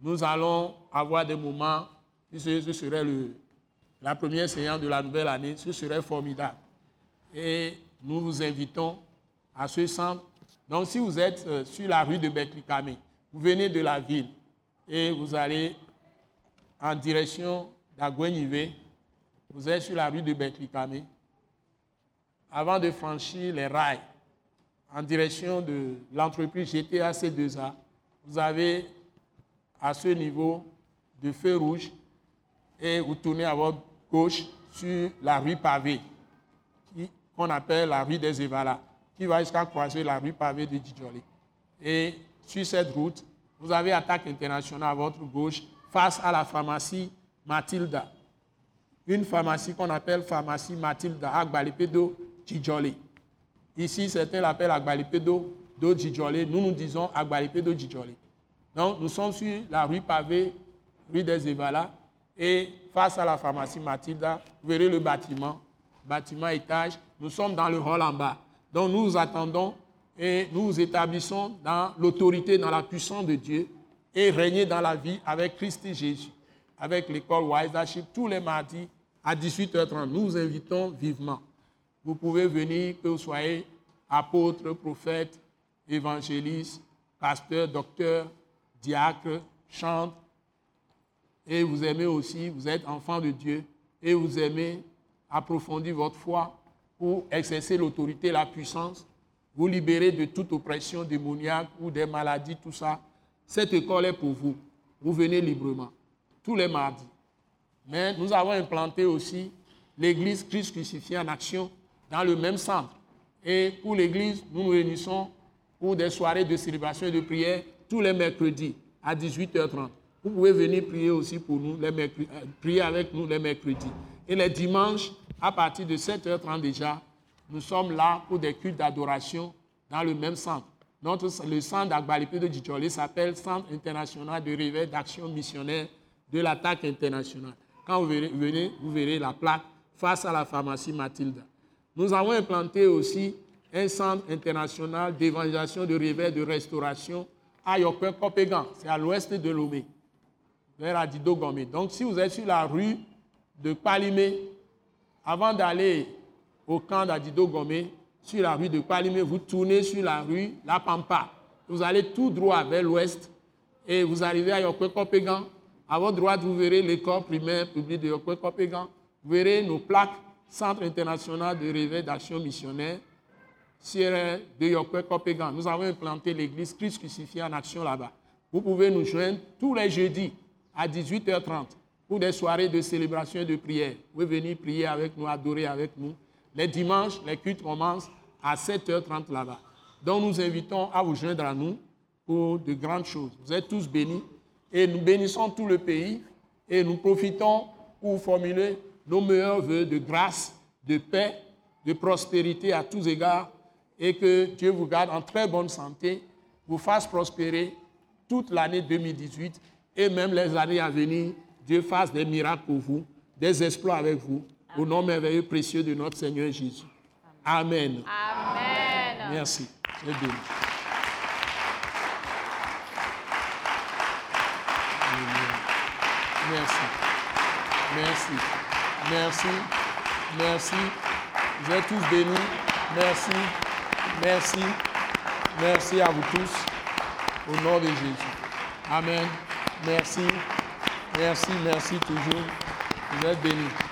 nous allons avoir des moments, ce, serait le, la première séance de la nouvelle année, ce serait formidable. Et nous vous invitons à ce centre. Donc, si vous êtes euh, sur la rue de Beklikame, vous venez de la ville, et vous allez en direction d'Agüenivé. Vous êtes sur la rue de Betlikame. Avant de franchir les rails en direction de l'entreprise GTA C2A, vous avez à ce niveau de feu rouge et vous tournez à votre gauche sur la rue pavée, qu'on appelle la rue des Evalas, qui va jusqu'à croiser la rue pavée de Djidjoli. Et sur cette route, vous avez Attaque internationale à votre gauche, face à la pharmacie Matilda. Une pharmacie qu'on appelle pharmacie Matilda à Gbalipedo Djidjoli. Ici, certains l'appellent Agbalipedo do. Nous, nous disons Agbalipedo Djidjoli. Donc, nous sommes sur la rue pavée, rue des Evalas, et face à la pharmacie Matilda, vous verrez le bâtiment, bâtiment étage. Nous sommes dans le hall en bas. Donc, nous attendons et nous vous établissons dans l'autorité, dans la puissance de Dieu et régner dans la vie avec Christ et Jésus, avec l'école Wise tous les mardis à 18h30. Nous vous invitons vivement. Vous pouvez venir, que vous soyez apôtre, prophète, évangéliste, pasteur, docteur, diacre, chante, et vous aimez aussi, vous êtes enfant de Dieu, et vous aimez approfondir votre foi pour exercer l'autorité, la puissance, vous libérer de toute oppression démoniaque ou des maladies, tout ça. Cette école est pour vous. Vous venez librement, tous les mardis. Mais nous avons implanté aussi l'église Christ crucifié en action dans le même centre. Et pour l'église, nous nous réunissons pour des soirées de célébration et de prière tous les mercredis à 18h30. Vous pouvez venir prier aussi pour nous, les euh, prier avec nous les mercredis. Et les dimanches, à partir de 7h30 déjà, nous sommes là pour des cultes d'adoration dans le même centre. Notre, le centre d'Agbalipé de Djidjoli s'appelle Centre international de réveil d'action missionnaire de l'attaque internationale. Quand vous venez, vous verrez la plaque face à la pharmacie Mathilda. Nous avons implanté aussi un centre international d'évangélisation, de réveil, de restauration à Yokwe Kopegan, c'est à l'ouest de Lomé, vers Adido Gomé. Donc si vous êtes sur la rue de Palimé, avant d'aller au camp d'Adido Gomé, sur la rue de Palimé, vous tournez sur la rue La Pampa. Vous allez tout droit vers l'ouest et vous arrivez à Yokwe Kopegan. À votre droite, vous verrez l'école primaire publique de Yokwe Kopegan. Vous verrez nos plaques Centre international de réveil d'action missionnaire, Sierra de Yokwe Kopegan. Nous avons implanté l'église Christ crucifié en action là-bas. Vous pouvez nous joindre tous les jeudis à 18h30 pour des soirées de célébration et de prière. Vous pouvez venir prier avec nous, adorer avec nous. Les dimanches, les cultes commencent à 7h30 là-bas. Donc nous invitons à vous joindre à nous pour de grandes choses. Vous êtes tous bénis et nous bénissons tout le pays et nous profitons pour formuler nos meilleurs voeux de grâce, de paix, de prospérité à tous égards et que Dieu vous garde en très bonne santé, vous fasse prospérer toute l'année 2018 et même les années à venir. Dieu fasse des miracles pour vous, des exploits avec vous, au nom merveilleux précieux de notre Seigneur Jésus. Amen. Amen. Merci. Merci. Merci. Merci. Merci. Vous êtes tous bénis. Merci. Merci. Merci à vous tous. Au nom de Jésus. Amen. Merci. Merci, merci toujours. Vous êtes bénis.